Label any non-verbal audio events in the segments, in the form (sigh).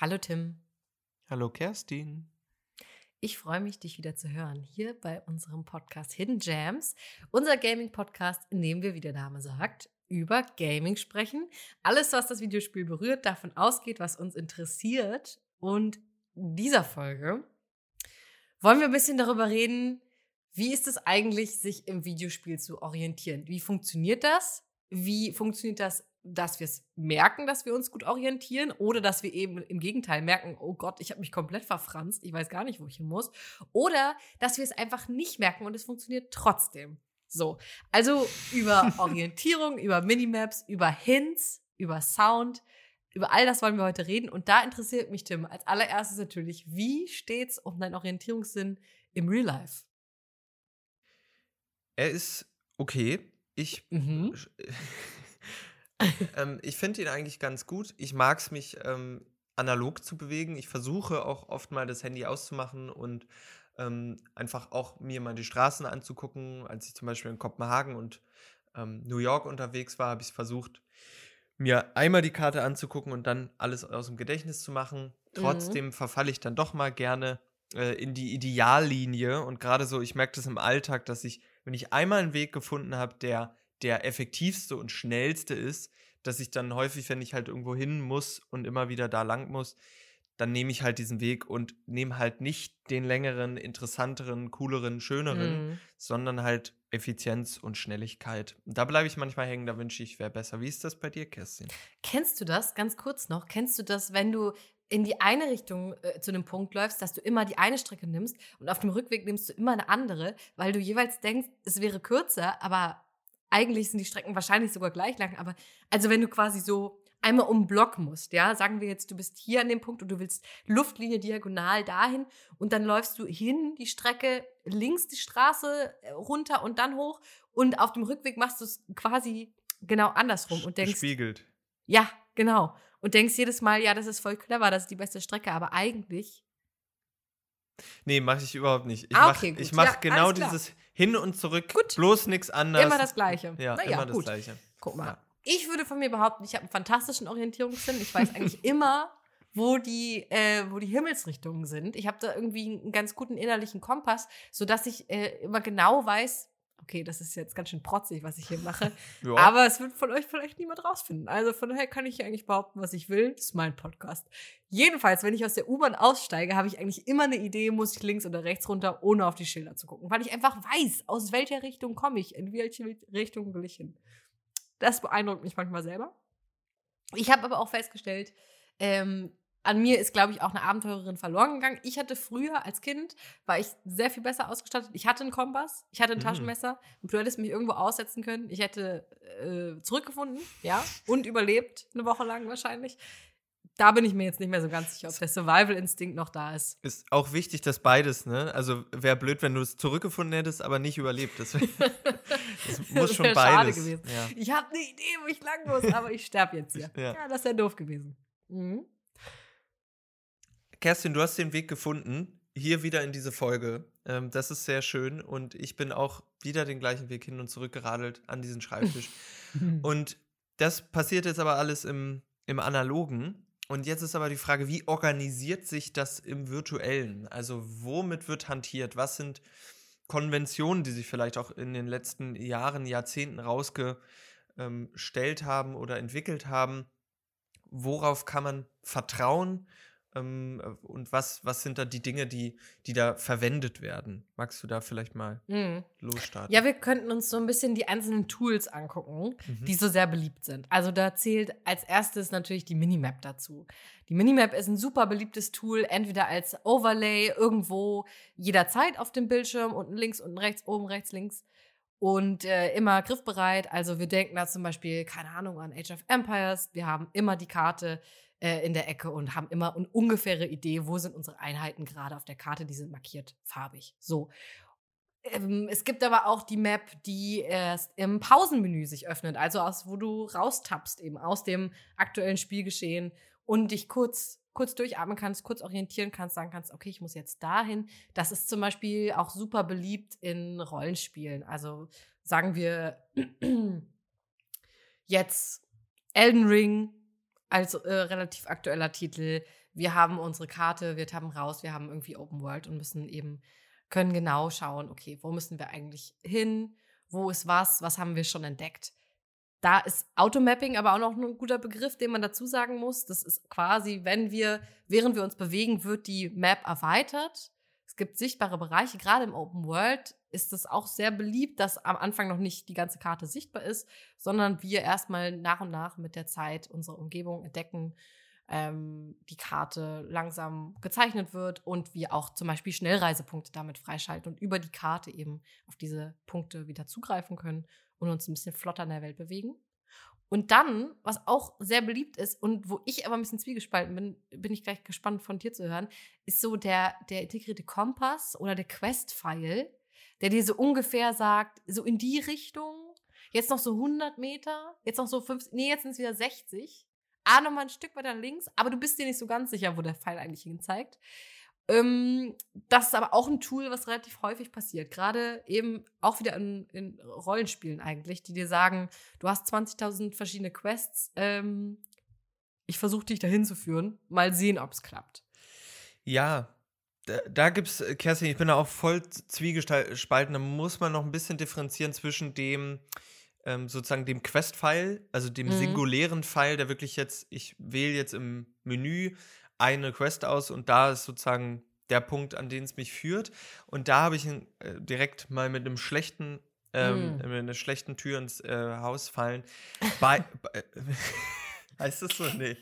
Hallo Tim. Hallo Kerstin. Ich freue mich, dich wieder zu hören hier bei unserem Podcast Hidden Jams, unser Gaming-Podcast, in dem wir, wie der Name sagt, über Gaming sprechen. Alles, was das Videospiel berührt, davon ausgeht, was uns interessiert. Und in dieser Folge wollen wir ein bisschen darüber reden, wie ist es eigentlich, sich im Videospiel zu orientieren? Wie funktioniert das? Wie funktioniert das dass wir es merken, dass wir uns gut orientieren oder dass wir eben im Gegenteil merken, oh Gott, ich habe mich komplett verfranst, ich weiß gar nicht, wo ich hin muss. Oder dass wir es einfach nicht merken und es funktioniert trotzdem. So, also über (laughs) Orientierung, über Minimaps, über Hints, über Sound, über all das wollen wir heute reden. Und da interessiert mich, Tim, als allererstes natürlich, wie steht's um deinen Orientierungssinn im Real Life? Er ist okay. Ich mhm. (laughs) (laughs) ähm, ich finde ihn eigentlich ganz gut. Ich mag es, mich ähm, analog zu bewegen. Ich versuche auch oft mal das Handy auszumachen und ähm, einfach auch mir mal die Straßen anzugucken. Als ich zum Beispiel in Kopenhagen und ähm, New York unterwegs war, habe ich versucht, mir einmal die Karte anzugucken und dann alles aus dem Gedächtnis zu machen. Mhm. Trotzdem mhm. verfalle ich dann doch mal gerne äh, in die Ideallinie. Und gerade so, ich merke das im Alltag, dass ich, wenn ich einmal einen Weg gefunden habe, der der effektivste und schnellste ist, dass ich dann häufig, wenn ich halt irgendwo hin muss und immer wieder da lang muss, dann nehme ich halt diesen Weg und nehme halt nicht den längeren, interessanteren, cooleren, schöneren, mhm. sondern halt Effizienz und Schnelligkeit. Da bleibe ich manchmal hängen, da wünsche ich, wäre besser. Wie ist das bei dir, Kerstin? Kennst du das, ganz kurz noch, kennst du das, wenn du in die eine Richtung äh, zu einem Punkt läufst, dass du immer die eine Strecke nimmst und auf dem Rückweg nimmst du immer eine andere, weil du jeweils denkst, es wäre kürzer, aber eigentlich sind die Strecken wahrscheinlich sogar gleich lang, aber also wenn du quasi so einmal um Block musst, ja, sagen wir jetzt, du bist hier an dem Punkt und du willst Luftlinie diagonal dahin und dann läufst du hin die Strecke links die Straße äh, runter und dann hoch und auf dem Rückweg machst du es quasi genau andersrum und denkst spiegelt. Ja, genau und denkst jedes Mal, ja, das ist voll clever, das ist die beste Strecke, aber eigentlich Nee, mache ich überhaupt nicht. Ich ah, okay, mache mach ja, genau dieses hin und zurück, gut. bloß nichts anderes. Immer das Gleiche. Ja, naja, immer das gut. Gleiche. Guck mal. Ja. Ich würde von mir behaupten, ich habe einen fantastischen Orientierungssinn. Ich weiß eigentlich (laughs) immer, wo die, äh, wo die Himmelsrichtungen sind. Ich habe da irgendwie einen ganz guten innerlichen Kompass, sodass ich äh, immer genau weiß, okay, das ist jetzt ganz schön protzig, was ich hier mache. (laughs) ja. Aber es wird von euch vielleicht niemand rausfinden. Also von daher kann ich hier eigentlich behaupten, was ich will. Das ist mein Podcast. Jedenfalls, wenn ich aus der U-Bahn aussteige, habe ich eigentlich immer eine Idee, muss ich links oder rechts runter, ohne auf die Schilder zu gucken. Weil ich einfach weiß, aus welcher Richtung komme ich, in welche Richtung will ich hin. Das beeindruckt mich manchmal selber. Ich habe aber auch festgestellt, ähm, an mir ist, glaube ich, auch eine Abenteurerin verloren gegangen. Ich hatte früher als Kind, war ich sehr viel besser ausgestattet. Ich hatte einen Kompass, ich hatte ein mhm. Taschenmesser und du hättest mich irgendwo aussetzen können. Ich hätte äh, zurückgefunden, ja, und überlebt, eine Woche lang wahrscheinlich. Da bin ich mir jetzt nicht mehr so ganz sicher, ob der Survival-Instinkt noch da ist. Ist auch wichtig, dass beides, ne? Also wäre blöd, wenn du es zurückgefunden hättest, aber nicht überlebt. Das, (laughs) das muss schon beides. Ja. Ich habe eine Idee, wo ich lang muss, aber ich sterbe jetzt hier. Ja. ja, das wäre doof gewesen. Mhm. Kerstin, du hast den Weg gefunden, hier wieder in diese Folge. Ähm, das ist sehr schön und ich bin auch wieder den gleichen Weg hin und zurück geradelt an diesen Schreibtisch. (laughs) und das passiert jetzt aber alles im, im Analogen. Und jetzt ist aber die Frage, wie organisiert sich das im Virtuellen? Also womit wird hantiert? Was sind Konventionen, die sich vielleicht auch in den letzten Jahren, Jahrzehnten rausgestellt haben oder entwickelt haben? Worauf kann man vertrauen? Ähm, äh, und was, was sind da die Dinge, die, die da verwendet werden? Magst du da vielleicht mal mhm. losstarten? Ja, wir könnten uns so ein bisschen die einzelnen Tools angucken, mhm. die so sehr beliebt sind. Also da zählt als erstes natürlich die Minimap dazu. Die Minimap ist ein super beliebtes Tool, entweder als Overlay irgendwo jederzeit auf dem Bildschirm, unten links, unten rechts, oben rechts, links und äh, immer griffbereit. Also wir denken da zum Beispiel, keine Ahnung, an Age of Empires. Wir haben immer die Karte äh, in der Ecke und haben immer eine ungefähre Idee, wo sind unsere Einheiten gerade auf der Karte, die sind markiert farbig. So. Ähm, es gibt aber auch die Map, die erst im Pausenmenü sich öffnet, also aus, wo du raustappst, eben aus dem aktuellen Spielgeschehen und dich kurz kurz durchatmen kannst, kurz orientieren kannst, sagen kannst, okay, ich muss jetzt dahin. Das ist zum Beispiel auch super beliebt in Rollenspielen. Also sagen wir (clears throat) jetzt Elden Ring als äh, relativ aktueller Titel. Wir haben unsere Karte, wir haben raus, wir haben irgendwie Open World und müssen eben, können genau schauen, okay, wo müssen wir eigentlich hin? Wo ist was? Was haben wir schon entdeckt? Da ist Automapping aber auch noch ein guter Begriff, den man dazu sagen muss. Das ist quasi, wenn wir, während wir uns bewegen, wird die Map erweitert. Es gibt sichtbare Bereiche, gerade im Open World ist es auch sehr beliebt, dass am Anfang noch nicht die ganze Karte sichtbar ist, sondern wir erstmal nach und nach mit der Zeit unsere Umgebung entdecken, ähm, die Karte langsam gezeichnet wird und wir auch zum Beispiel Schnellreisepunkte damit freischalten und über die Karte eben auf diese Punkte wieder zugreifen können und uns ein bisschen flotter in der Welt bewegen. Und dann, was auch sehr beliebt ist und wo ich aber ein bisschen zwiegespalten bin, bin ich gleich gespannt von dir zu hören, ist so der, der integrierte Kompass oder der Quest-File, der dir so ungefähr sagt, so in die Richtung, jetzt noch so 100 Meter, jetzt noch so 50, nee, jetzt sind es wieder 60. Ah, nochmal ein Stück weiter links, aber du bist dir nicht so ganz sicher, wo der Pfeil eigentlich hin zeigt. Ähm, das ist aber auch ein Tool, was relativ häufig passiert. Gerade eben auch wieder in, in Rollenspielen eigentlich, die dir sagen, du hast 20.000 verschiedene Quests. Ähm, ich versuche dich dahin zu führen. Mal sehen, ob es klappt. Ja, da, da es, äh, Kerstin, ich bin da auch voll zwiegespalten. Da muss man noch ein bisschen differenzieren zwischen dem, ähm, sozusagen dem Quest-File, also dem mhm. singulären File, der wirklich jetzt, ich wähle jetzt im Menü eine Quest aus und da ist sozusagen der Punkt, an den es mich führt. Und da habe ich äh, direkt mal mit einem schlechten, ähm, mm. mit einer schlechten Tür ins äh, Haus fallen. Bei, bei (laughs) heißt das so? Nee.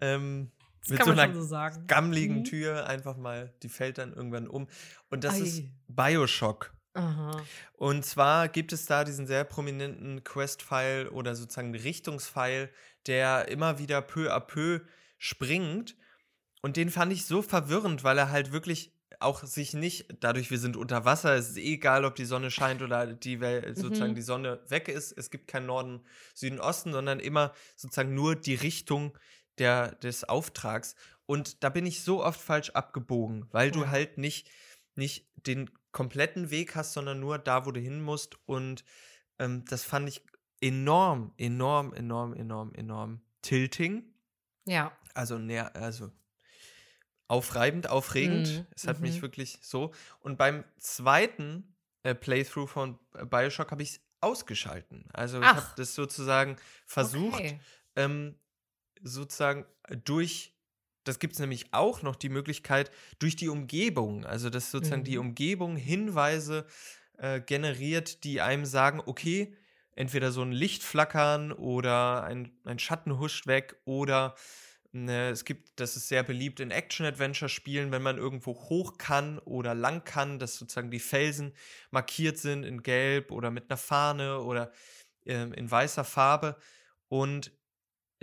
Ähm, das mit so einer so gammligen mhm. Tür einfach mal, die fällt dann irgendwann um. Und das Ei. ist Bioshock. Aha. Und zwar gibt es da diesen sehr prominenten Quest-File oder sozusagen Richtungsfile, der immer wieder peu à peu springt. Und den fand ich so verwirrend, weil er halt wirklich auch sich nicht, dadurch wir sind unter Wasser, es ist egal, ob die Sonne scheint oder die Welt, sozusagen mhm. die Sonne weg ist. Es gibt keinen Norden, Süden, Osten, sondern immer sozusagen nur die Richtung der, des Auftrags. Und da bin ich so oft falsch abgebogen, weil ja. du halt nicht, nicht den kompletten Weg hast, sondern nur da, wo du hin musst. Und ähm, das fand ich enorm, enorm, enorm, enorm, enorm tilting. Ja. Also, näher, also aufreibend, aufregend. Mhm. Es hat mhm. mich wirklich so. Und beim zweiten äh, Playthrough von Bioshock habe ich es ausgeschalten. Also ich habe das sozusagen versucht, okay. ähm, sozusagen durch, das gibt es nämlich auch noch die Möglichkeit, durch die Umgebung, also dass sozusagen mhm. die Umgebung Hinweise äh, generiert, die einem sagen, okay, entweder so ein Licht flackern oder ein, ein Schatten huscht weg oder Ne, es gibt, das ist sehr beliebt in Action-Adventure-Spielen, wenn man irgendwo hoch kann oder lang kann, dass sozusagen die Felsen markiert sind in Gelb oder mit einer Fahne oder äh, in weißer Farbe. Und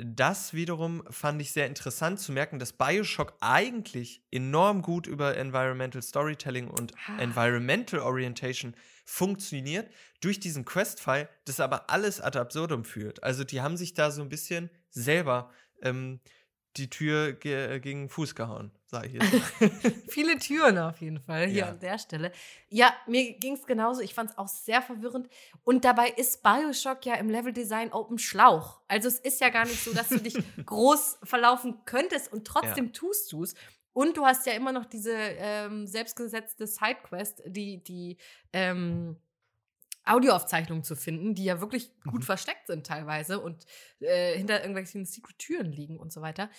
das wiederum fand ich sehr interessant zu merken, dass Bioshock eigentlich enorm gut über Environmental Storytelling und ah. Environmental Orientation funktioniert, durch diesen Quest-File, das aber alles ad absurdum führt. Also die haben sich da so ein bisschen selber ähm, die Tür ge gegen Fuß gehauen, sage ich jetzt. (laughs) Viele Türen auf jeden Fall hier ja. an der Stelle. Ja, mir ging es genauso. Ich fand es auch sehr verwirrend. Und dabei ist Bioshock ja im Leveldesign Open Schlauch. Also es ist ja gar nicht so, dass du dich (laughs) groß verlaufen könntest und trotzdem ja. tust du es. Und du hast ja immer noch diese ähm, selbstgesetzte Sidequest, die, die ähm, Audioaufzeichnungen zu finden, die ja wirklich gut mhm. versteckt sind teilweise und äh, hinter irgendwelchen Secret-Türen liegen und so weiter.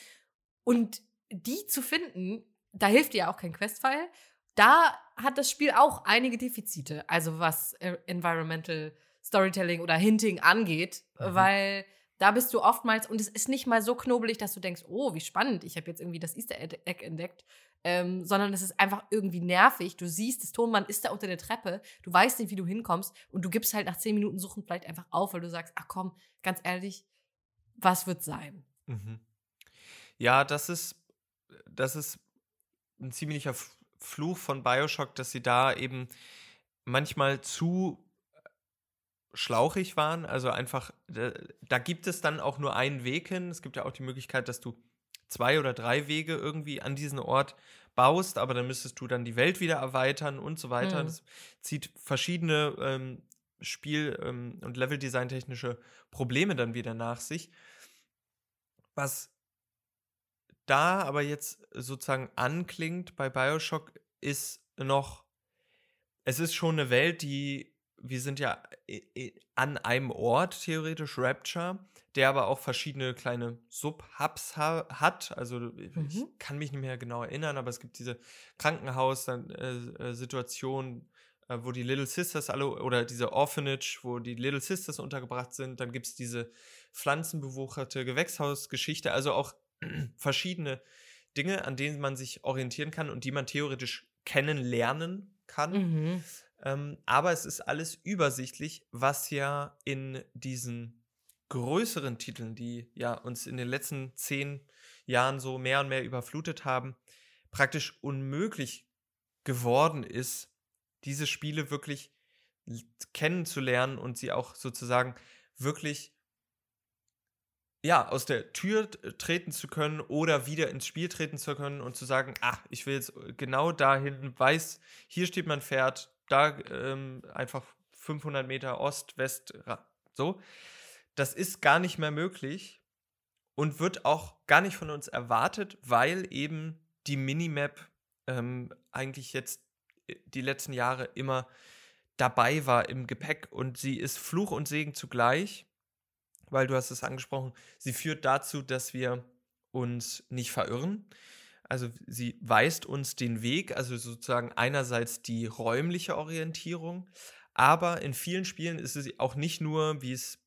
Und die zu finden, da hilft dir ja auch kein Quest-File. Da hat das Spiel auch einige Defizite, also was äh, Environmental Storytelling oder Hinting angeht, mhm. weil da bist du oftmals, und es ist nicht mal so knobelig, dass du denkst, oh, wie spannend, ich habe jetzt irgendwie das Easter Egg entdeckt, ähm, sondern es ist einfach irgendwie nervig. Du siehst, das Tonmann ist da unter der Treppe, du weißt nicht, wie du hinkommst und du gibst halt nach zehn Minuten Suchen vielleicht einfach auf, weil du sagst, ach komm, ganz ehrlich, was wird sein? Mhm. Ja, das ist, das ist ein ziemlicher Fluch von Bioshock, dass sie da eben manchmal zu schlauchig waren. Also einfach, da, da, gibt es dann auch nur einen Weg hin. Es gibt ja auch die Möglichkeit, dass du zwei oder drei Wege irgendwie an diesen Ort baust, aber dann müsstest du dann die Welt wieder erweitern und so weiter. Mhm. Das zieht verschiedene ähm, Spiel- ähm, und Leveldesign-technische Probleme dann wieder nach sich. Was da aber jetzt sozusagen anklingt bei Bioshock, ist noch, es ist schon eine Welt, die, wir sind ja an einem Ort, theoretisch Rapture, der aber auch verschiedene kleine Sub-Hubs ha hat. Also mhm. ich kann mich nicht mehr genau erinnern, aber es gibt diese Krankenhaus-Situation, äh, äh, wo die Little Sisters alle, oder diese Orphanage, wo die Little Sisters untergebracht sind. Dann gibt es diese pflanzenbewucherte Gewächshausgeschichte, also auch verschiedene Dinge, an denen man sich orientieren kann und die man theoretisch kennenlernen kann. Mhm. Ähm, aber es ist alles übersichtlich, was ja in diesen größeren Titeln, die ja uns in den letzten zehn Jahren so mehr und mehr überflutet haben, praktisch unmöglich geworden ist, diese Spiele wirklich kennenzulernen und sie auch sozusagen wirklich ja, aus der Tür treten zu können oder wieder ins Spiel treten zu können und zu sagen, ach, ich will jetzt genau dahin, weiß, hier steht mein Pferd, da ähm, einfach 500 Meter Ost, West, so. Das ist gar nicht mehr möglich und wird auch gar nicht von uns erwartet, weil eben die Minimap ähm, eigentlich jetzt äh, die letzten Jahre immer dabei war im Gepäck und sie ist Fluch und Segen zugleich weil du hast es angesprochen, sie führt dazu, dass wir uns nicht verirren. Also sie weist uns den Weg, also sozusagen einerseits die räumliche Orientierung, aber in vielen Spielen ist es auch nicht nur, wie es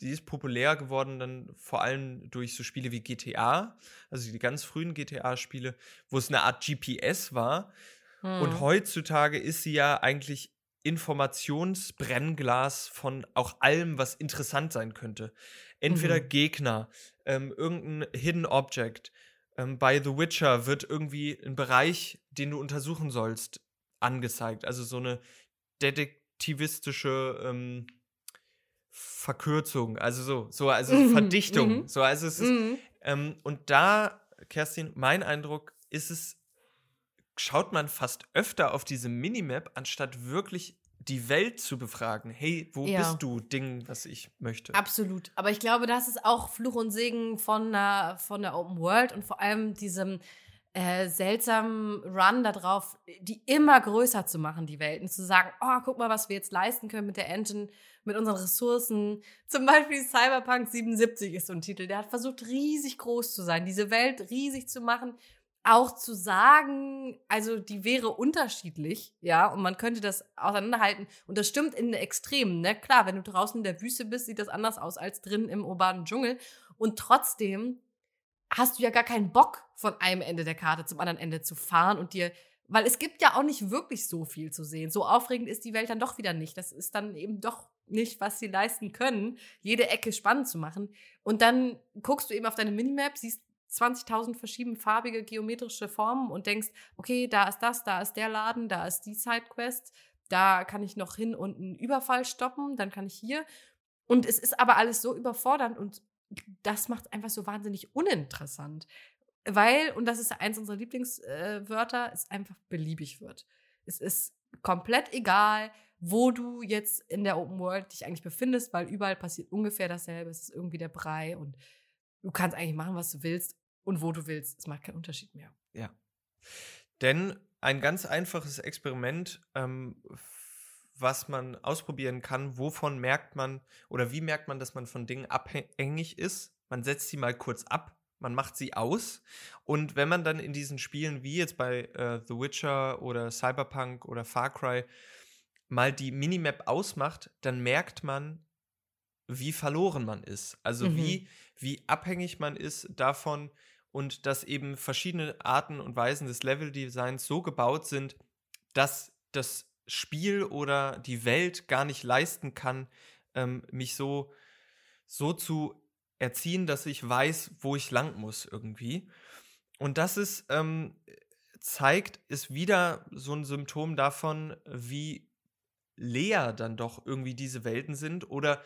sie ist populär geworden dann vor allem durch so Spiele wie GTA, also die ganz frühen GTA-Spiele, wo es eine Art GPS war. Hm. Und heutzutage ist sie ja eigentlich Informationsbrennglas von auch allem, was interessant sein könnte. Entweder mhm. Gegner, ähm, irgendein Hidden Object. Ähm, bei The Witcher wird irgendwie ein Bereich, den du untersuchen sollst, angezeigt. Also so eine detektivistische ähm, Verkürzung, also so, so also mhm. Verdichtung. Mhm. So, also es ist, mhm. ähm, und da, Kerstin, mein Eindruck ist es schaut man fast öfter auf diese Minimap, anstatt wirklich die Welt zu befragen. Hey, wo ja. bist du? Ding, was ich möchte. Absolut. Aber ich glaube, das ist auch Fluch und Segen von der, von der Open World und vor allem diesem äh, seltsamen Run darauf, die immer größer zu machen, die Welten. Zu sagen, oh, guck mal, was wir jetzt leisten können mit der Engine, mit unseren Ressourcen. Zum Beispiel Cyberpunk 77 ist so ein Titel, der hat versucht, riesig groß zu sein, diese Welt riesig zu machen auch zu sagen, also die wäre unterschiedlich, ja, und man könnte das auseinanderhalten. Und das stimmt in den Extremen, ne? Klar, wenn du draußen in der Wüste bist, sieht das anders aus als drin im urbanen Dschungel. Und trotzdem hast du ja gar keinen Bock, von einem Ende der Karte zum anderen Ende zu fahren und dir, weil es gibt ja auch nicht wirklich so viel zu sehen. So aufregend ist die Welt dann doch wieder nicht. Das ist dann eben doch nicht, was sie leisten können, jede Ecke spannend zu machen. Und dann guckst du eben auf deine Minimap, siehst 20.000 verschiedene farbige geometrische Formen und denkst, okay, da ist das, da ist der Laden, da ist die Sidequest, da kann ich noch hin und einen Überfall stoppen, dann kann ich hier. Und es ist aber alles so überfordernd und das macht es einfach so wahnsinnig uninteressant. Weil, und das ist eins unserer Lieblingswörter, es einfach beliebig wird. Es ist komplett egal, wo du jetzt in der Open World dich eigentlich befindest, weil überall passiert ungefähr dasselbe. Es ist irgendwie der Brei und du kannst eigentlich machen, was du willst und wo du willst. Es macht keinen Unterschied mehr. Ja. Denn ein ganz einfaches Experiment, ähm, was man ausprobieren kann, wovon merkt man oder wie merkt man, dass man von Dingen abhängig ist. Man setzt sie mal kurz ab, man macht sie aus und wenn man dann in diesen Spielen wie jetzt bei äh, The Witcher oder Cyberpunk oder Far Cry mal die Minimap ausmacht, dann merkt man, wie verloren man ist. Also mhm. wie, wie abhängig man ist davon, und dass eben verschiedene Arten und Weisen des Leveldesigns so gebaut sind, dass das Spiel oder die Welt gar nicht leisten kann, ähm, mich so, so zu erziehen, dass ich weiß, wo ich lang muss irgendwie. Und das ist, ähm, zeigt, ist wieder so ein Symptom davon, wie leer dann doch irgendwie diese Welten sind oder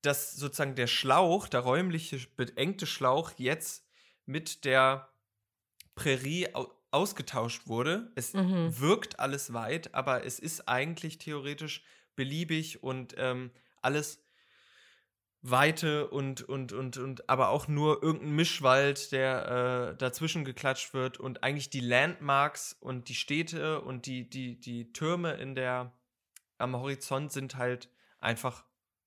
dass sozusagen der Schlauch, der räumliche, beengte Schlauch jetzt mit der Prärie ausgetauscht wurde. Es mhm. wirkt alles weit, aber es ist eigentlich theoretisch beliebig und ähm, alles Weite und, und, und, und aber auch nur irgendein Mischwald, der äh, dazwischen geklatscht wird und eigentlich die Landmarks und die Städte und die, die, die Türme in der, am Horizont sind halt einfach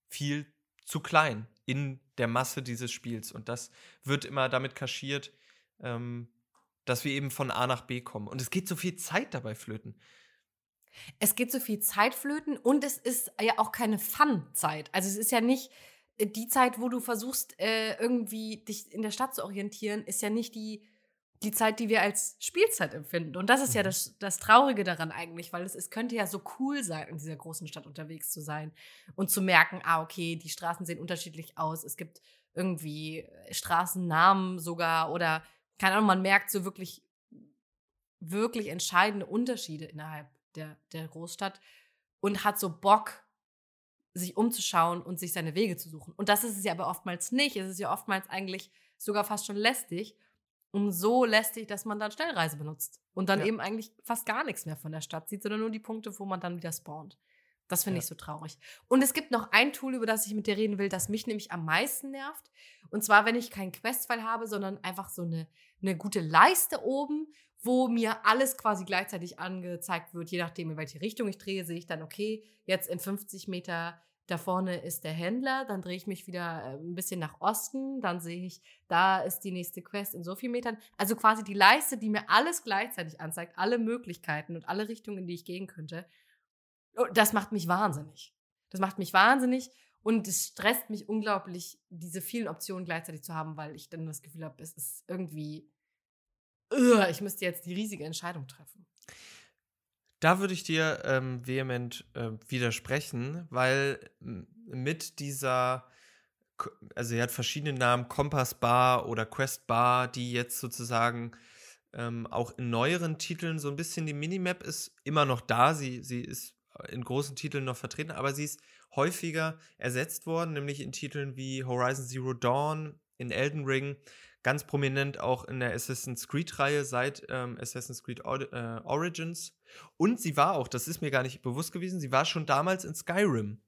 viel zu klein in der Masse dieses Spiels. Und das wird immer damit kaschiert, ähm, dass wir eben von A nach B kommen. Und es geht so viel Zeit dabei flöten. Es geht so viel Zeit flöten und es ist ja auch keine Fun-Zeit. Also es ist ja nicht äh, die Zeit, wo du versuchst, äh, irgendwie dich in der Stadt zu orientieren, ist ja nicht die, die Zeit, die wir als Spielzeit empfinden. Und das ist ja mhm. das, das Traurige daran eigentlich, weil es, es könnte ja so cool sein, in dieser großen Stadt unterwegs zu sein und zu merken, ah, okay, die Straßen sehen unterschiedlich aus. Es gibt irgendwie äh, Straßennamen sogar oder, keine Ahnung, man merkt so wirklich, wirklich entscheidende Unterschiede innerhalb der, der Großstadt und hat so Bock, sich umzuschauen und sich seine Wege zu suchen. Und das ist es ja aber oftmals nicht. Es ist ja oftmals eigentlich sogar fast schon lästig. Und so lästig, dass man dann Schnellreise benutzt. Und dann ja. eben eigentlich fast gar nichts mehr von der Stadt sieht, sondern nur die Punkte, wo man dann wieder spawnt. Das finde ja. ich so traurig. Und es gibt noch ein Tool, über das ich mit dir reden will, das mich nämlich am meisten nervt. Und zwar, wenn ich keinen Questfall habe, sondern einfach so eine, eine gute Leiste oben wo mir alles quasi gleichzeitig angezeigt wird, je nachdem, in welche Richtung ich drehe, sehe ich dann, okay, jetzt in 50 Meter da vorne ist der Händler, dann drehe ich mich wieder äh, ein bisschen nach Osten, dann sehe ich, da ist die nächste Quest in so vielen Metern. Also quasi die Leiste, die mir alles gleichzeitig anzeigt, alle Möglichkeiten und alle Richtungen, in die ich gehen könnte. Oh, das macht mich wahnsinnig. Das macht mich wahnsinnig und es stresst mich unglaublich, diese vielen Optionen gleichzeitig zu haben, weil ich dann das Gefühl habe, es ist irgendwie ich müsste jetzt die riesige Entscheidung treffen. Da würde ich dir ähm, vehement äh, widersprechen, weil mit dieser, also er hat verschiedene Namen, Kompass Bar oder Quest Bar, die jetzt sozusagen ähm, auch in neueren Titeln so ein bisschen die Minimap ist immer noch da. Sie, sie ist in großen Titeln noch vertreten, aber sie ist häufiger ersetzt worden, nämlich in Titeln wie Horizon Zero Dawn, in Elden Ring ganz prominent auch in der Assassin's Creed-Reihe seit ähm, Assassin's Creed Or äh, Origins. Und sie war auch, das ist mir gar nicht bewusst gewesen, sie war schon damals in Skyrim.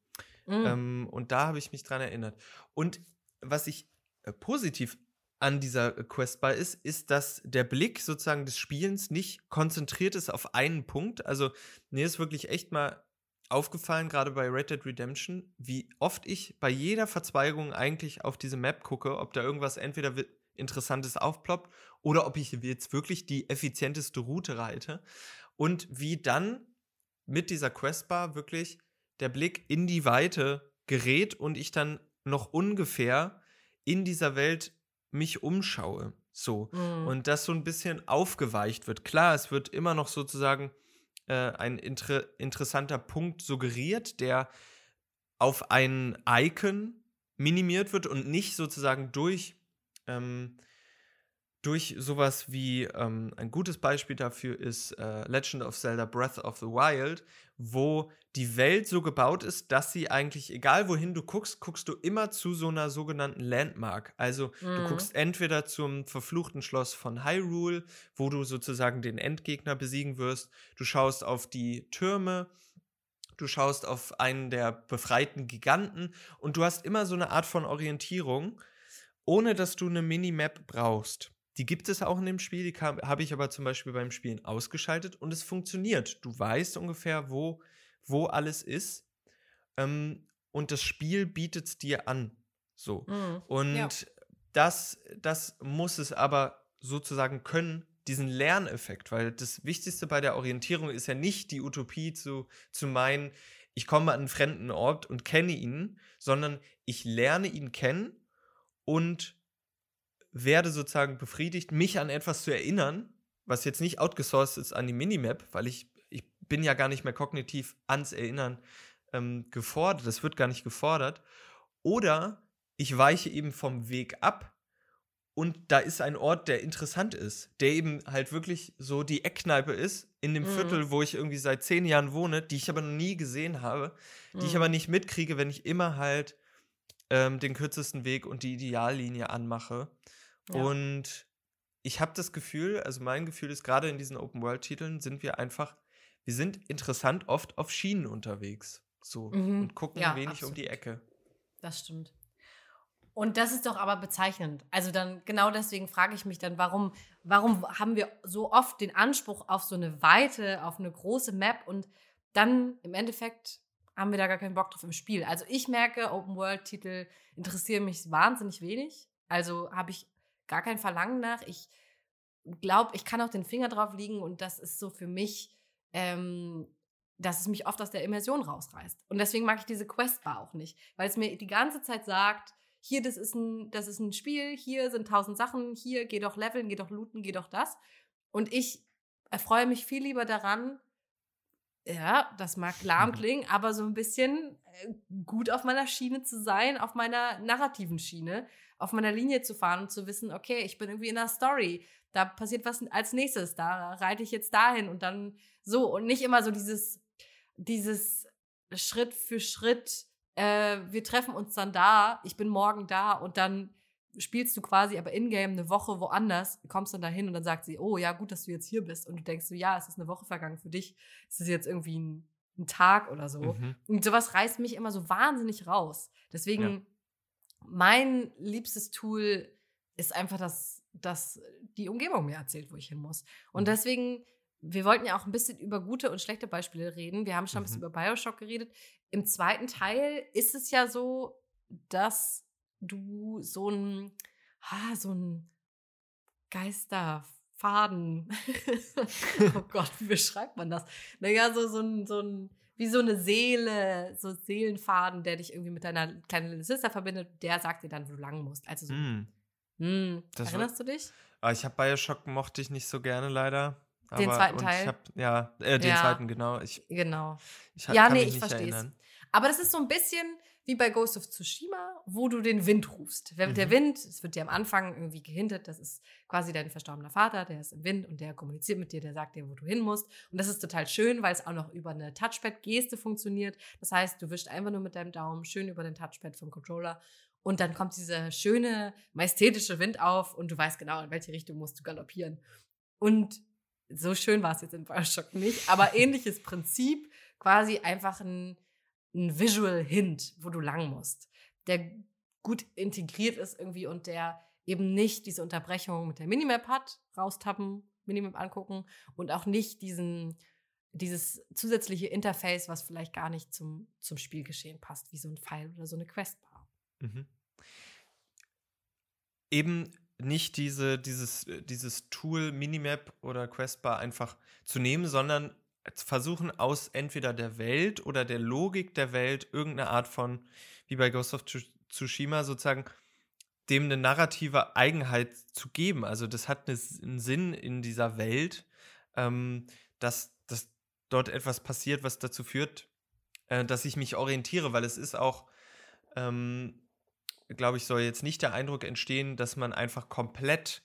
Mhm. Ähm, und da habe ich mich dran erinnert. Und was ich äh, positiv an dieser Questbar ist, ist, dass der Blick sozusagen des Spielens nicht konzentriert ist auf einen Punkt. Also mir ist wirklich echt mal aufgefallen, gerade bei Red Dead Redemption, wie oft ich bei jeder Verzweigung eigentlich auf diese Map gucke, ob da irgendwas entweder Interessantes aufploppt oder ob ich jetzt wirklich die effizienteste Route reite und wie dann mit dieser Questbar wirklich der Blick in die Weite gerät und ich dann noch ungefähr in dieser Welt mich umschaue. So. Mhm. Und das so ein bisschen aufgeweicht wird. Klar, es wird immer noch sozusagen äh, ein inter interessanter Punkt suggeriert, der auf ein Icon minimiert wird und nicht sozusagen durch ähm, durch sowas wie ähm, ein gutes Beispiel dafür ist äh, Legend of Zelda Breath of the Wild, wo die Welt so gebaut ist, dass sie eigentlich, egal wohin du guckst, guckst du immer zu so einer sogenannten Landmark. Also mhm. du guckst entweder zum verfluchten Schloss von Hyrule, wo du sozusagen den Endgegner besiegen wirst, du schaust auf die Türme, du schaust auf einen der befreiten Giganten und du hast immer so eine Art von Orientierung ohne dass du eine Minimap brauchst. Die gibt es auch in dem Spiel, die habe ich aber zum Beispiel beim Spielen ausgeschaltet und es funktioniert. Du weißt ungefähr, wo, wo alles ist. Ähm, und das Spiel bietet es dir an. So. Mhm, und ja. das, das muss es aber sozusagen können, diesen Lerneffekt, weil das Wichtigste bei der Orientierung ist ja nicht die Utopie zu, zu meinen, ich komme an einen fremden Ort und kenne ihn, sondern ich lerne ihn kennen und werde sozusagen befriedigt, mich an etwas zu erinnern, was jetzt nicht outgesourced ist an die Minimap, weil ich, ich bin ja gar nicht mehr kognitiv ans Erinnern ähm, gefordert, das wird gar nicht gefordert. Oder ich weiche eben vom Weg ab und da ist ein Ort, der interessant ist, der eben halt wirklich so die Eckkneipe ist in dem mhm. Viertel, wo ich irgendwie seit zehn Jahren wohne, die ich aber noch nie gesehen habe, die mhm. ich aber nicht mitkriege, wenn ich immer halt ähm, den kürzesten Weg und die Ideallinie anmache. Ja. Und ich habe das Gefühl, also mein Gefühl ist, gerade in diesen Open-World-Titeln sind wir einfach, wir sind interessant oft auf Schienen unterwegs. So. Mhm. Und gucken ja, wenig absolut. um die Ecke. Das stimmt. Und das ist doch aber bezeichnend. Also dann, genau deswegen frage ich mich dann, warum, warum haben wir so oft den Anspruch auf so eine Weite, auf eine große Map und dann im Endeffekt haben wir da gar keinen Bock drauf im Spiel. Also ich merke, Open-World-Titel interessieren mich wahnsinnig wenig. Also habe ich gar kein Verlangen nach. Ich glaube, ich kann auch den Finger drauf liegen und das ist so für mich, ähm, dass es mich oft aus der Immersion rausreißt. Und deswegen mag ich diese Questbar auch nicht, weil es mir die ganze Zeit sagt, hier, das ist ein, das ist ein Spiel, hier sind tausend Sachen, hier, geh doch leveln, geh doch looten, geh doch das. Und ich erfreue mich viel lieber daran, ja, das mag lahm mhm. klingen, aber so ein bisschen äh, gut auf meiner Schiene zu sein, auf meiner narrativen Schiene, auf meiner Linie zu fahren und zu wissen, okay, ich bin irgendwie in einer Story. Da passiert was als nächstes, da reite ich jetzt dahin und dann so und nicht immer so dieses, dieses Schritt für Schritt, äh, wir treffen uns dann da, ich bin morgen da und dann spielst du quasi aber in-game eine Woche woanders, kommst dann dahin und dann sagt sie, oh ja, gut, dass du jetzt hier bist. Und du denkst so, ja, es ist eine Woche vergangen für dich. Es ist jetzt irgendwie ein, ein Tag oder so. Mhm. Und sowas reißt mich immer so wahnsinnig raus. Deswegen, ja. mein liebstes Tool ist einfach, dass, dass die Umgebung mir erzählt, wo ich hin muss. Und mhm. deswegen, wir wollten ja auch ein bisschen über gute und schlechte Beispiele reden. Wir haben schon ein bisschen mhm. über Bioshock geredet. Im zweiten Teil ist es ja so, dass du so ein, ah, so ein Geisterfaden. (laughs) oh Gott, wie beschreibt man das? Naja, so, so ein, so ein, wie so eine Seele, so Seelenfaden, der dich irgendwie mit deiner kleinen Sister verbindet, der sagt dir dann, wo du lang musst. Also so. Mm. Mm. Erinnerst war, du dich? Ah, ich habe Bioshock mochte ich nicht so gerne leider. Den aber, zweiten Teil? Hab, ja, äh, den ja. zweiten, genau. Ich, genau. Ich, ja, nee, ich verstehe es. Aber das ist so ein bisschen, wie bei Ghost of Tsushima, wo du den Wind rufst. Mhm. Der Wind, es wird dir am Anfang irgendwie gehintet, das ist quasi dein verstorbener Vater, der ist im Wind und der kommuniziert mit dir, der sagt dir, wo du hin musst. Und das ist total schön, weil es auch noch über eine Touchpad-Geste funktioniert. Das heißt, du wischst einfach nur mit deinem Daumen schön über den Touchpad vom Controller und dann kommt dieser schöne, majestätische Wind auf und du weißt genau, in welche Richtung musst du galoppieren. Und so schön war es jetzt in Bioshock nicht, aber (laughs) ähnliches Prinzip, quasi einfach ein ein Visual Hint, wo du lang musst, der gut integriert ist irgendwie und der eben nicht diese Unterbrechung mit der Minimap hat, raustappen, Minimap angucken und auch nicht diesen dieses zusätzliche Interface, was vielleicht gar nicht zum, zum Spielgeschehen passt, wie so ein Pfeil oder so eine Questbar. Mhm. Eben nicht diese, dieses, dieses Tool Minimap oder Questbar einfach zu nehmen, sondern versuchen aus entweder der Welt oder der Logik der Welt irgendeine Art von, wie bei Ghost of Tsushima sozusagen, dem eine narrative Eigenheit zu geben. Also das hat einen Sinn in dieser Welt, ähm, dass, dass dort etwas passiert, was dazu führt, äh, dass ich mich orientiere, weil es ist auch, ähm, glaube ich, soll jetzt nicht der Eindruck entstehen, dass man einfach komplett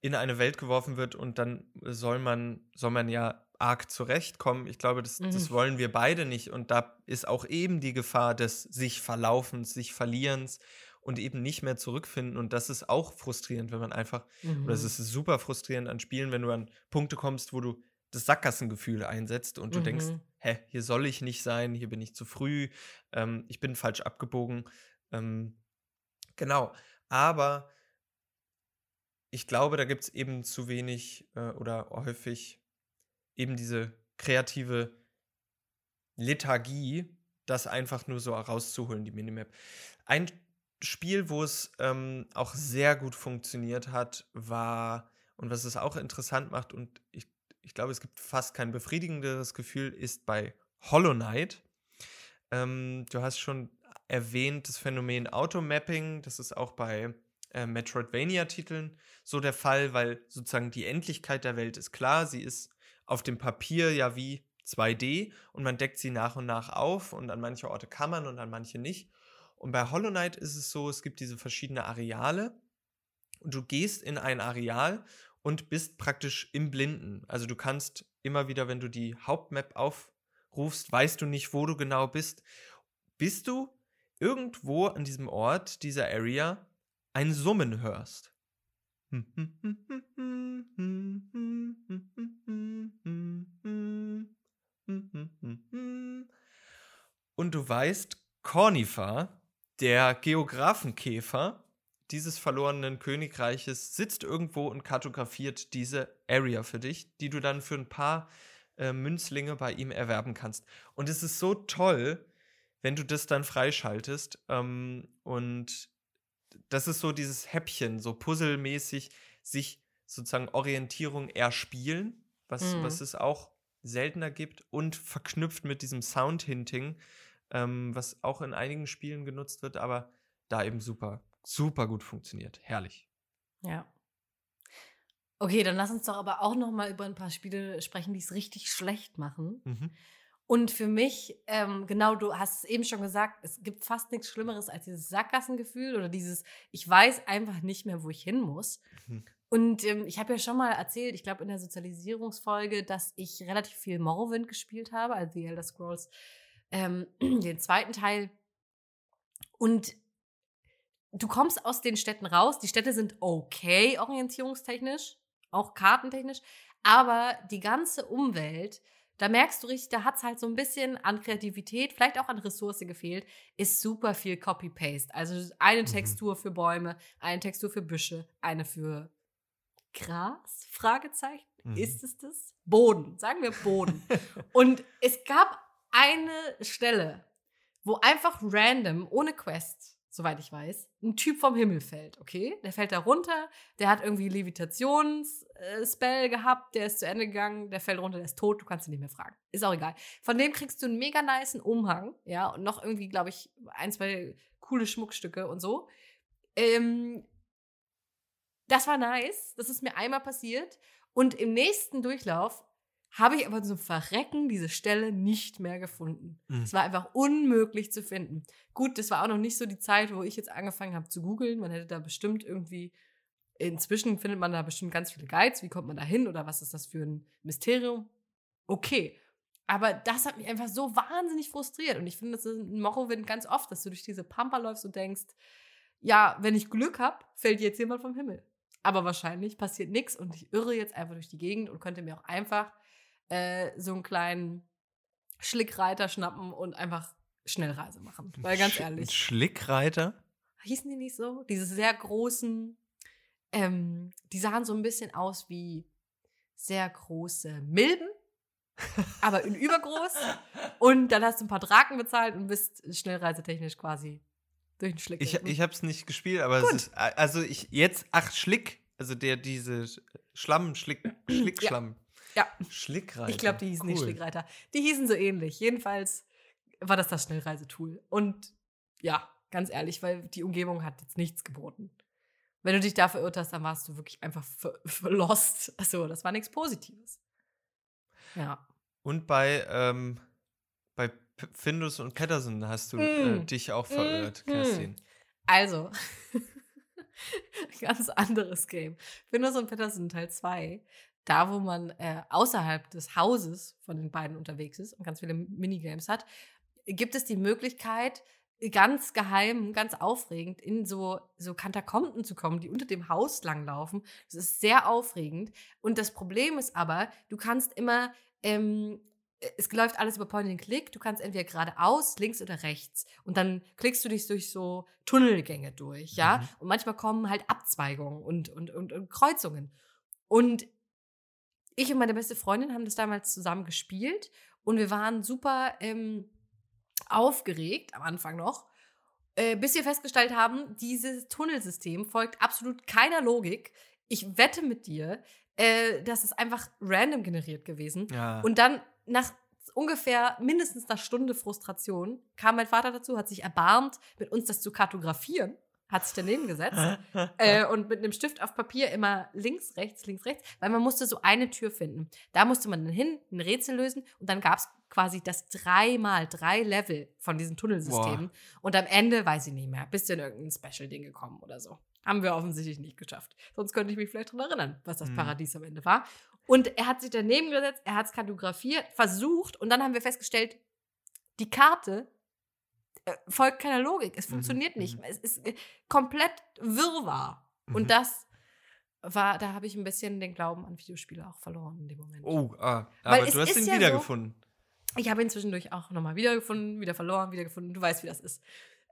in eine Welt geworfen wird und dann soll man, soll man ja arg zurechtkommen. Ich glaube, das, mhm. das wollen wir beide nicht. Und da ist auch eben die Gefahr des sich Verlaufens, sich Verlierens und eben nicht mehr zurückfinden. Und das ist auch frustrierend, wenn man einfach, mhm. oder es ist super frustrierend an Spielen, wenn du an Punkte kommst, wo du das Sackgassengefühl einsetzt und du mhm. denkst, hä, hier soll ich nicht sein, hier bin ich zu früh, ähm, ich bin falsch abgebogen. Ähm, genau. Aber ich glaube, da gibt es eben zu wenig äh, oder häufig eben diese kreative Lethargie, das einfach nur so rauszuholen, die Minimap. Ein Spiel, wo es ähm, auch sehr gut funktioniert hat, war, und was es auch interessant macht, und ich, ich glaube, es gibt fast kein befriedigenderes Gefühl, ist bei Hollow Knight. Ähm, du hast schon erwähnt, das Phänomen Automapping, das ist auch bei äh, Metroidvania-Titeln so der Fall, weil sozusagen die Endlichkeit der Welt ist klar, sie ist auf dem Papier ja wie 2D und man deckt sie nach und nach auf und an manche Orte kann man und an manche nicht. Und bei Hollow Knight ist es so, es gibt diese verschiedenen Areale und du gehst in ein Areal und bist praktisch im Blinden. Also du kannst immer wieder, wenn du die Hauptmap aufrufst, weißt du nicht, wo du genau bist. Bist du irgendwo an diesem Ort, dieser Area, ein Summen hörst. Und du weißt, Cornifa Der Geografenkäfer dieses verlorenen Königreiches sitzt irgendwo und kartografiert diese Area für dich, die du dann für ein paar äh, Münzlinge bei ihm erwerben kannst. Und es ist so toll, wenn du das dann freischaltest. Ähm, und das ist so dieses Häppchen, so puzzelmäßig sich sozusagen Orientierung erspielen, was, Mhm. was es auch seltener gibt und verknüpft mit diesem Sound-Hinting, ähm, was auch in einigen Spielen genutzt wird, aber da eben super, super gut funktioniert. Herrlich. Ja. Okay, dann lass uns doch aber auch noch mal über ein paar Spiele sprechen, die es richtig schlecht machen. Mhm. Und für mich, ähm, genau, du hast es eben schon gesagt, es gibt fast nichts Schlimmeres als dieses Sackgassengefühl oder dieses, ich weiß einfach nicht mehr, wo ich hin muss. Mhm. Und ähm, ich habe ja schon mal erzählt, ich glaube in der Sozialisierungsfolge, dass ich relativ viel Morrowind gespielt habe, also The Elder Scrolls, ähm, (clears throat) den zweiten Teil. Und du kommst aus den Städten raus. Die Städte sind okay orientierungstechnisch, auch kartentechnisch, aber die ganze Umwelt, da merkst du richtig, da hat es halt so ein bisschen an Kreativität, vielleicht auch an Ressource gefehlt, ist super viel Copy-Paste. Also eine Mhm. Textur für Bäume, eine Textur für Büsche, eine für Gras? Fragezeichen. Mhm. Ist es das? Boden, sagen wir Boden. (laughs) Und es gab eine Stelle, wo einfach random, ohne Quest, soweit ich weiß, ein Typ vom Himmel fällt, okay? Der fällt da runter, der hat irgendwie Levitations-Spell gehabt, der ist zu Ende gegangen, der fällt runter, der ist tot, du kannst ihn nicht mehr fragen. Ist auch egal. Von dem kriegst du einen mega niceen Umhang, ja, und noch irgendwie, glaube ich, ein, zwei coole Schmuckstücke und so. Ähm, das war nice. Das ist mir einmal passiert. Und im nächsten Durchlauf habe ich aber zum Verrecken diese Stelle nicht mehr gefunden. Mhm. Es war einfach unmöglich zu finden. Gut, das war auch noch nicht so die Zeit, wo ich jetzt angefangen habe zu googeln. Man hätte da bestimmt irgendwie, inzwischen findet man da bestimmt ganz viele Guides. Wie kommt man da hin oder was ist das für ein Mysterium? Okay. Aber das hat mich einfach so wahnsinnig frustriert. Und ich finde, das ist ein Morrowind ganz oft, dass du durch diese Pampa läufst und denkst, ja, wenn ich Glück habe, fällt jetzt jemand vom Himmel. Aber wahrscheinlich passiert nichts und ich irre jetzt einfach durch die Gegend und könnte mir auch einfach äh, so einen kleinen Schlickreiter schnappen und einfach Schnellreise machen. Weil ganz Sch- ehrlich, Schlickreiter? hießen die nicht so? Diese sehr großen, ähm, die sahen so ein bisschen aus wie sehr große Milben, aber in übergroß. (laughs) Und dann hast du ein paar Draken bezahlt und bist schnellreisetechnisch quasi durch den Schlick. Ich, ich habe es nicht gespielt, aber Gut. es ist, also ich jetzt, ach, Schlick, also der, diese Schlamm, Schlick, (clears throat) Schlickschlamm. Ja. Schlickreiter. Ich glaube, die hießen nicht Cool. Schlickreiter. Die hießen so ähnlich. Jedenfalls war das das Schnellreisetool. Und ja, ganz ehrlich, weil die Umgebung hat jetzt nichts geboten. Wenn du dich da verirrt hast, dann warst du wirklich einfach ver verlost. Also, das war nichts Positives. Ja. Und bei, ähm, bei Findus und Patterson hast du äh, Mm. dich auch verirrt, Mm. Kerstin. Also, (laughs) ganz anderes Game. Findus und Peterson Teil 2, da wo man äh, außerhalb des Hauses von den beiden unterwegs ist und ganz viele Minigames hat, gibt es die Möglichkeit, ganz geheim, ganz aufregend in so, so Katakomben zu kommen, die unter dem Haus langlaufen. Das ist sehr aufregend. Und das Problem ist aber, du kannst immer, ähm, es läuft alles über Point and Click. Du kannst entweder geradeaus, links oder rechts. Und dann klickst du dich durch so Tunnelgänge durch, ja. Mhm. Und manchmal kommen halt Abzweigungen und, und, und, und Kreuzungen. Und ich und meine beste Freundin haben das damals zusammen gespielt und wir waren super ähm, aufgeregt am Anfang noch, äh, bis wir festgestellt haben, dieses Tunnelsystem folgt absolut keiner Logik. Ich wette mit dir, äh, das ist einfach random generiert gewesen. Ja. Und dann nach ungefähr mindestens einer Stunde Frustration kam mein Vater dazu, hat sich erbarmt, mit uns das zu kartografieren, hat sich daneben gesetzt (laughs) äh, und mit einem Stift auf Papier immer links, rechts, links, rechts, weil man musste so eine Tür finden. Da musste man dann hin, ein Rätsel lösen und dann gab es quasi das dreimal, drei Level von diesen Tunnelsystemen. Und am Ende, weiß ich nicht mehr, bist du in irgendein Special-Ding gekommen oder so. Haben wir offensichtlich nicht geschafft. Sonst könnte ich mich vielleicht daran erinnern, was das Mhm. Paradies am Ende war. Und er hat sich daneben gesetzt, er hat es kartografiert, versucht und dann haben wir festgestellt, die Karte folgt keiner Logik. Es Mhm, funktioniert nicht. mhm. Es ist äh, komplett Wirrwarr. Mhm. Und das war, da habe ich ein bisschen den Glauben an Videospiele auch verloren in dem Moment. oh, ah, aber du hast ihn ja so- wiedergefunden. Ich habe ihn zwischendurch auch nochmal wiedergefunden, wieder verloren, wiedergefunden. Du weißt, wie das ist.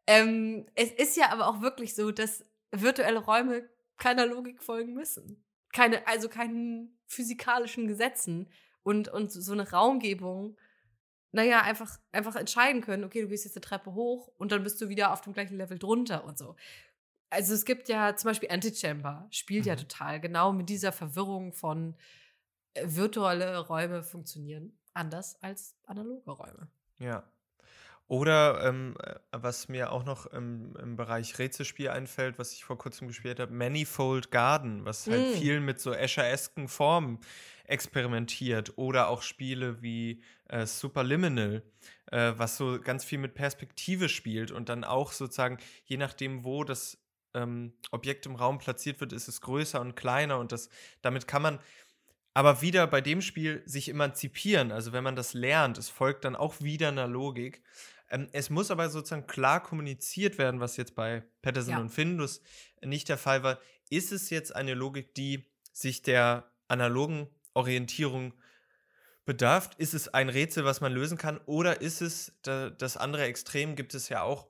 Ähm, es ist ja aber auch wirklich so, dass virtuelle Räume keiner Logik folgen müssen. Keine, also keinen physikalischen Gesetzen und, und so eine Raumgebung, naja, einfach, einfach entscheiden können, okay, du gehst jetzt eine Treppe hoch und dann bist du wieder auf dem gleichen Level drunter und so. Also es gibt ja zum Beispiel Antichamber, spielt ja Mhm. total genau mit dieser Verwirrung von äh, virtuelle Räume funktionieren anders als analoge Räume. Ja. Oder ähm, äh, was mir auch noch im, im Bereich Rätselspiel einfällt, was ich vor kurzem gespielt habe, Manifold Garden, was halt Mm. viel mit so Escher-esken Formen experimentiert. Oder auch Spiele wie äh, Superliminal, äh, was so ganz viel mit Perspektive spielt und dann auch sozusagen, je nachdem, wo das ähm, Objekt im Raum platziert wird, ist es größer und kleiner und das, damit kann man aber wieder bei dem Spiel sich emanzipieren. Also wenn man das lernt, es folgt dann auch wieder einer Logik. Ähm, es muss aber sozusagen klar kommuniziert werden, was jetzt bei Patterson Ja. und Findus nicht der Fall war. Ist es jetzt eine Logik, die sich der analogen Orientierung bedarf? Ist es ein Rätsel, was man lösen kann? Oder ist es da, das andere Extrem, gibt es ja auch,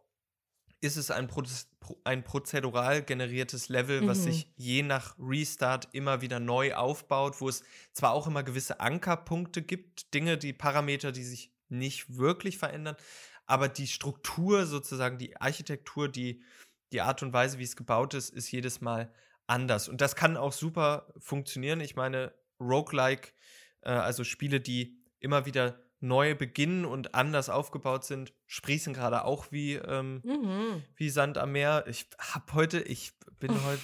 ist es ein, Proz pro- ein prozedural generiertes Level, was Mhm. sich je nach Restart immer wieder neu aufbaut, wo es zwar auch immer gewisse Ankerpunkte gibt, Dinge, die Parameter, die sich nicht wirklich verändern, aber die Struktur sozusagen, die Architektur, die, die Art und Weise, wie es gebaut ist, ist jedes Mal anders. Und das kann auch super funktionieren. Ich meine, Roguelike, also Spiele, die immer wieder neu beginnen und anders aufgebaut sind, sprießen gerade auch wie, ähm, Mhm. wie Sand am Meer. Ich hab heute, ich bin (laughs) heute.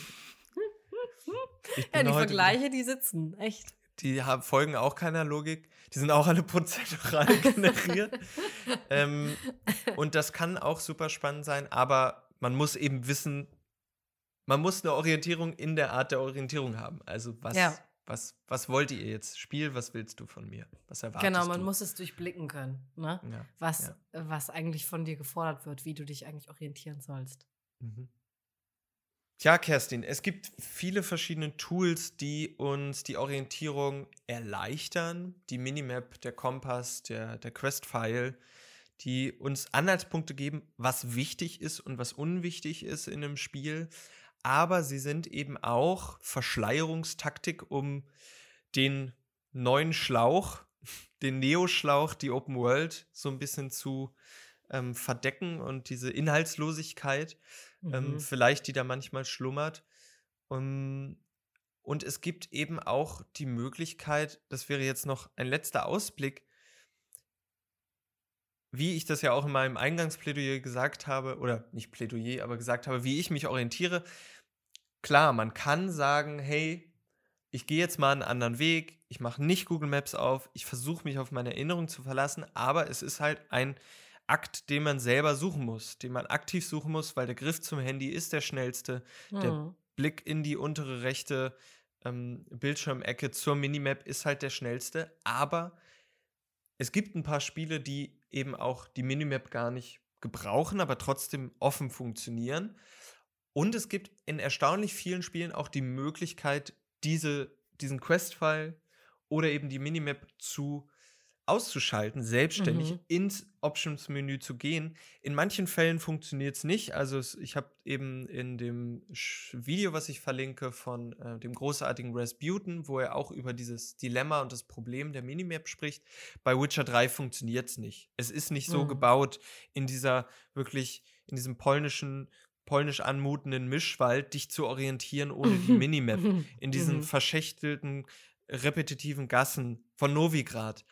Ich Ja, bin die heute- Vergleiche, die sitzen, echt. die haben, folgen auch keiner Logik. Die sind auch alle (laughs) prozedural generiert. ähm, und das kann auch super spannend sein, aber man muss eben wissen, man muss eine Orientierung in der Art der Orientierung haben. Also was, Ja. Was, was wollt ihr jetzt? Spiel, was willst du von mir? Was erwartest Genau, man du? muss es durchblicken können, ne? Ja. Was, ja. was eigentlich von dir gefordert wird, wie du dich eigentlich orientieren sollst. Mhm. Tja, Kerstin, es gibt viele verschiedene Tools, die uns die Orientierung erleichtern. Die Minimap, der Kompass, der, der Quest-File, die uns Anhaltspunkte geben, was wichtig ist und was unwichtig ist in einem Spiel. Aber sie sind eben auch Verschleierungstaktik, um den neuen Schlauch, den Neo-Schlauch, die Open World so ein bisschen zu ähm, verdecken und diese Inhaltslosigkeit ähm, Mhm. vielleicht, die da manchmal schlummert. Um, und es gibt eben auch die Möglichkeit, das wäre jetzt noch ein letzter Ausblick, wie ich das ja auch in meinem Eingangsplädoyer gesagt habe, oder nicht Plädoyer, aber gesagt habe, wie ich mich orientiere. Klar, man kann sagen, hey, ich gehe jetzt mal einen anderen Weg, ich mache nicht Google Maps auf, ich versuche mich auf meine Erinnerung zu verlassen, aber es ist halt ein Akt, den man selber suchen muss, den man aktiv suchen muss, weil der Griff zum Handy ist der schnellste, der Mhm. Blick in die untere rechte ähm, Bildschirmecke zur Minimap ist halt der schnellste, aber es gibt ein paar Spiele, die eben auch die Minimap gar nicht gebrauchen, aber trotzdem offen funktionieren. Und es gibt in erstaunlich vielen Spielen auch die Möglichkeit, diese, diesen Quest-File oder eben die Minimap zu auszuschalten, selbstständig Mhm. ins Options-Menü zu gehen. In manchen Fällen funktioniert es nicht. Also es, ich habe eben in dem Video, was ich verlinke, von äh, dem großartigen Rasputin, wo er auch über dieses Dilemma und das Problem der Minimap spricht. Bei Witcher 3 funktioniert es nicht. Es ist nicht so Mhm. gebaut in dieser wirklich, in diesem polnischen, polnisch anmutenden Mischwald, dich zu orientieren ohne die (laughs) Minimap in diesen Mhm. verschächtelten, repetitiven Gassen von Novigrad.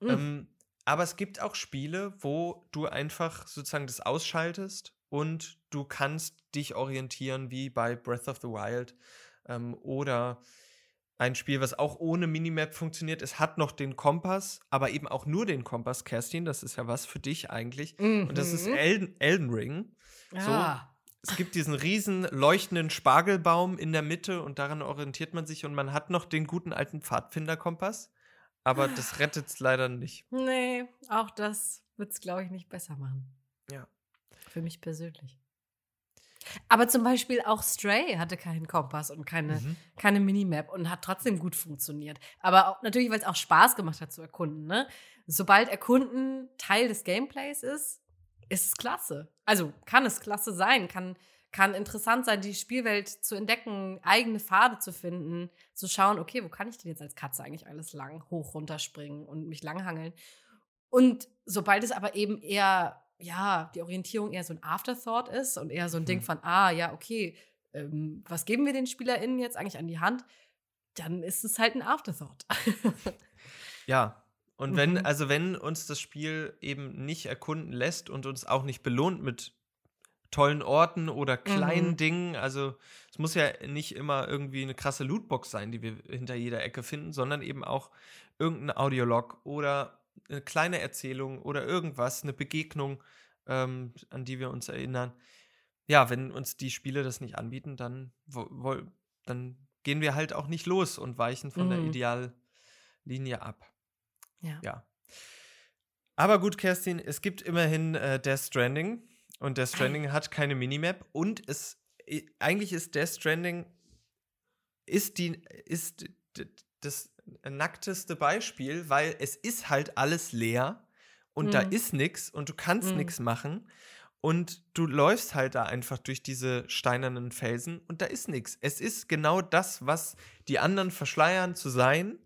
Mhm. Ähm, aber es gibt auch Spiele, wo du einfach sozusagen das ausschaltest und du kannst dich orientieren, wie bei Breath of the Wild ähm, oder ein Spiel, was auch ohne Minimap funktioniert. Es hat noch den Kompass, aber eben auch nur den Kompass, Kerstin. Das ist ja was für dich eigentlich. Und das ist Mhm. Elden, Elden Ring. so. Es gibt diesen riesen leuchtenden Spargelbaum in der Mitte und daran orientiert man sich und man hat noch den guten alten Pfadfinderkompass, aber das rettet es leider nicht. Nee, auch das wird es, glaube ich, nicht besser machen. Ja. Für mich persönlich. Aber zum Beispiel auch Stray hatte keinen Kompass und keine, Mhm. keine Minimap und hat trotzdem gut funktioniert. Aber auch, natürlich, weil es auch Spaß gemacht hat zu erkunden. Ne? Sobald Erkunden Teil des Gameplays ist, ist es klasse. Also kann es klasse sein, kann, kann interessant sein, die Spielwelt zu entdecken, eigene Pfade zu finden, zu schauen, okay, wo kann ich denn jetzt als Katze eigentlich alles lang hoch runterspringen und mich langhangeln? Und sobald es aber eben eher, ja, die Orientierung eher so ein Afterthought ist und eher so ein mhm. Ding von, ah, ja, okay, ähm, was geben wir den SpielerInnen jetzt eigentlich an die Hand? Dann ist es halt ein Afterthought. (laughs) ja, und wenn, mhm. also wenn uns das Spiel eben nicht erkunden lässt und uns auch nicht belohnt mit tollen Orten oder kleinen mhm. Dingen, also es muss ja nicht immer irgendwie eine krasse Lootbox sein, die wir hinter jeder Ecke finden, sondern eben auch irgendein Audiolog oder eine kleine Erzählung oder irgendwas, eine Begegnung, ähm, an die wir uns erinnern. Ja, wenn uns die Spiele das nicht anbieten, dann, dann gehen wir halt auch nicht los und weichen von mhm. der Ideallinie ab. Ja. ja. Aber gut, Kerstin, es gibt immerhin äh, Death Stranding und Death Stranding hat keine Minimap und es eigentlich ist Death Stranding ist die ist das nackteste Beispiel, weil es ist halt alles leer und mhm. da ist nichts und du kannst mhm. nichts machen und du läufst halt da einfach durch diese steinernen Felsen und da ist nichts. Es ist genau das, was die anderen verschleiern zu sein.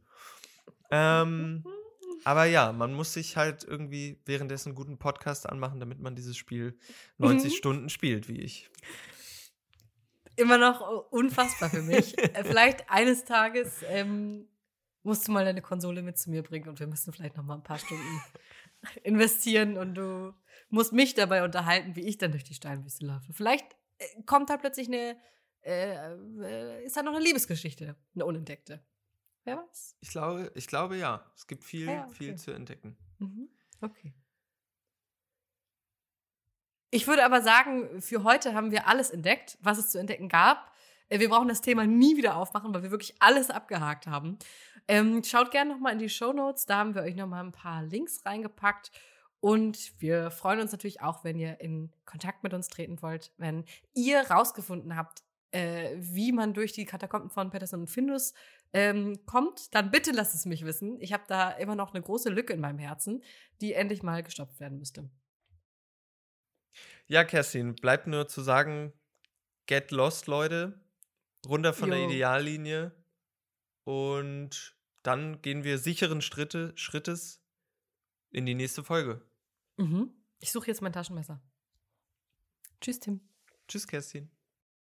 Ähm, (laughs) aber ja, man muss sich halt irgendwie währenddessen einen guten Podcast anmachen, damit man dieses Spiel 90 mhm. Stunden spielt, wie ich. Immer noch unfassbar für mich. (laughs) Äh, vielleicht eines Tages ähm, musst du mal deine Konsole mit zu mir bringen und wir müssen vielleicht noch mal ein paar Stunden (laughs) investieren und du musst mich dabei unterhalten, wie ich dann durch die Steinwüste laufe. Vielleicht äh, kommt da plötzlich eine, äh, äh, ist da noch eine Liebesgeschichte, eine unentdeckte. Wer weiß? Ich glaube, ich glaube ja. Es gibt viel, ja, okay. viel zu entdecken. Mhm. Okay. Ich würde aber sagen, für heute haben wir alles entdeckt, was es zu entdecken gab. Äh, wir brauchen das Thema nie wieder aufmachen, weil wir wirklich alles abgehakt haben. Ähm, schaut gerne nochmal in die Show Notes, da haben wir euch nochmal ein paar Links reingepackt. Und wir freuen uns natürlich auch, wenn ihr in Kontakt mit uns treten wollt, wenn ihr rausgefunden habt, äh, wie man durch die Katakomben von Peterson und Findus ähm, kommt, dann bitte lasst es mich wissen. Ich habe da immer noch eine große Lücke in meinem Herzen, die endlich mal gestopft werden müsste. Ja, Kerstin, bleibt nur zu sagen, get lost, Leute. Runter von jo. der Ideallinie. Und dann gehen wir sicheren Schritte, Schrittes in die nächste Folge. Mhm. Ich suche jetzt mein Taschenmesser. Tschüss, Tim. Tschüss, Kerstin.